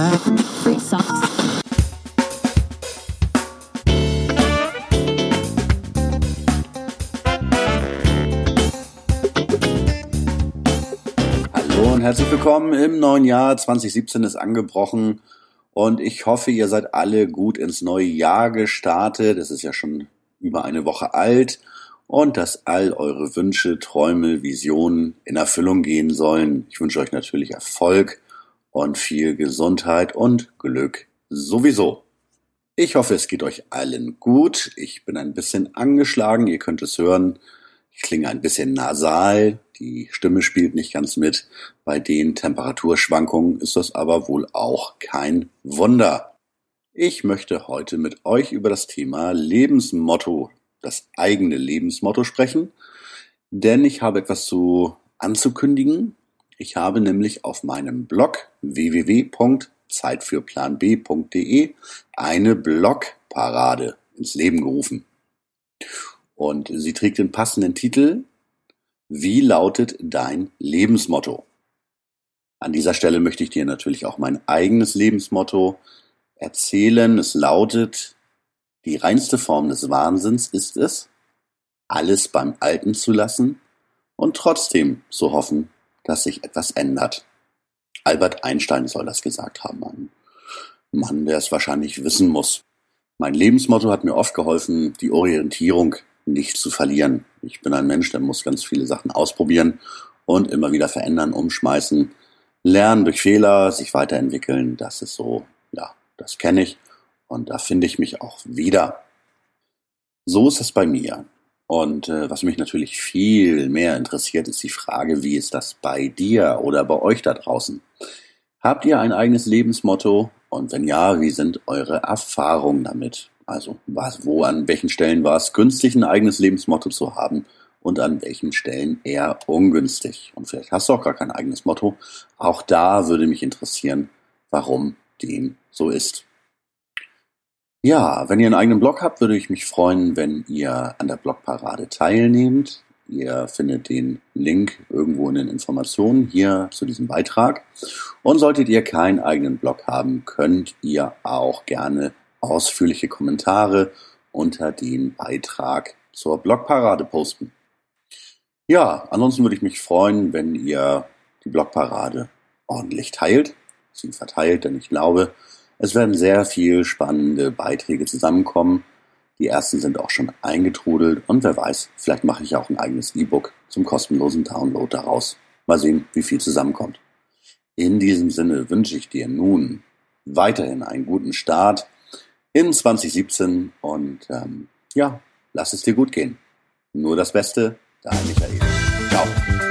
Hallo und herzlich willkommen im neuen Jahr. 2017 ist angebrochen und ich hoffe, ihr seid alle gut ins neue Jahr gestartet. Es ist ja schon über eine Woche alt und dass all eure Wünsche, Träume, Visionen in Erfüllung gehen sollen. Ich wünsche euch natürlich Erfolg und viel Gesundheit und Glück sowieso. Ich hoffe, es geht euch allen gut. Ich bin ein bisschen angeschlagen, ihr könnt es hören. Ich klinge ein bisschen nasal, die Stimme spielt nicht ganz mit. Bei den Temperaturschwankungen ist das aber wohl auch kein Wunder. Ich möchte heute mit euch über das Thema Lebensmotto das eigene Lebensmotto sprechen, denn ich habe etwas zu anzukündigen. Ich habe nämlich auf meinem Blog www.zeitfürplanb.de eine Blogparade ins Leben gerufen. Und sie trägt den passenden Titel Wie lautet dein Lebensmotto? An dieser Stelle möchte ich dir natürlich auch mein eigenes Lebensmotto erzählen. Es lautet die reinste Form des Wahnsinns ist es, alles beim Alten zu lassen und trotzdem zu hoffen, dass sich etwas ändert. Albert Einstein soll das gesagt haben, ein Mann, der es wahrscheinlich wissen muss. Mein Lebensmotto hat mir oft geholfen, die Orientierung nicht zu verlieren. Ich bin ein Mensch, der muss ganz viele Sachen ausprobieren und immer wieder verändern, umschmeißen, lernen durch Fehler, sich weiterentwickeln. Das ist so, ja, das kenne ich. Und da finde ich mich auch wieder. So ist es bei mir. Und äh, was mich natürlich viel mehr interessiert, ist die Frage, wie ist das bei dir oder bei euch da draußen? Habt ihr ein eigenes Lebensmotto? Und wenn ja, wie sind eure Erfahrungen damit? Also was, wo, an welchen Stellen war es günstig, ein eigenes Lebensmotto zu haben und an welchen Stellen eher ungünstig? Und vielleicht hast du auch gar kein eigenes Motto. Auch da würde mich interessieren, warum dem so ist. Ja, wenn ihr einen eigenen Blog habt, würde ich mich freuen, wenn ihr an der Blogparade teilnehmt. Ihr findet den Link irgendwo in den Informationen hier zu diesem Beitrag. Und solltet ihr keinen eigenen Blog haben, könnt ihr auch gerne ausführliche Kommentare unter den Beitrag zur Blogparade posten. Ja, ansonsten würde ich mich freuen, wenn ihr die Blogparade ordentlich teilt, sie verteilt, denn ich glaube, es werden sehr viel spannende Beiträge zusammenkommen. Die ersten sind auch schon eingetrudelt und wer weiß, vielleicht mache ich auch ein eigenes E-Book zum kostenlosen Download daraus. Mal sehen, wie viel zusammenkommt. In diesem Sinne wünsche ich dir nun weiterhin einen guten Start in 2017 und ähm, ja, lass es dir gut gehen. Nur das Beste, dein Michael.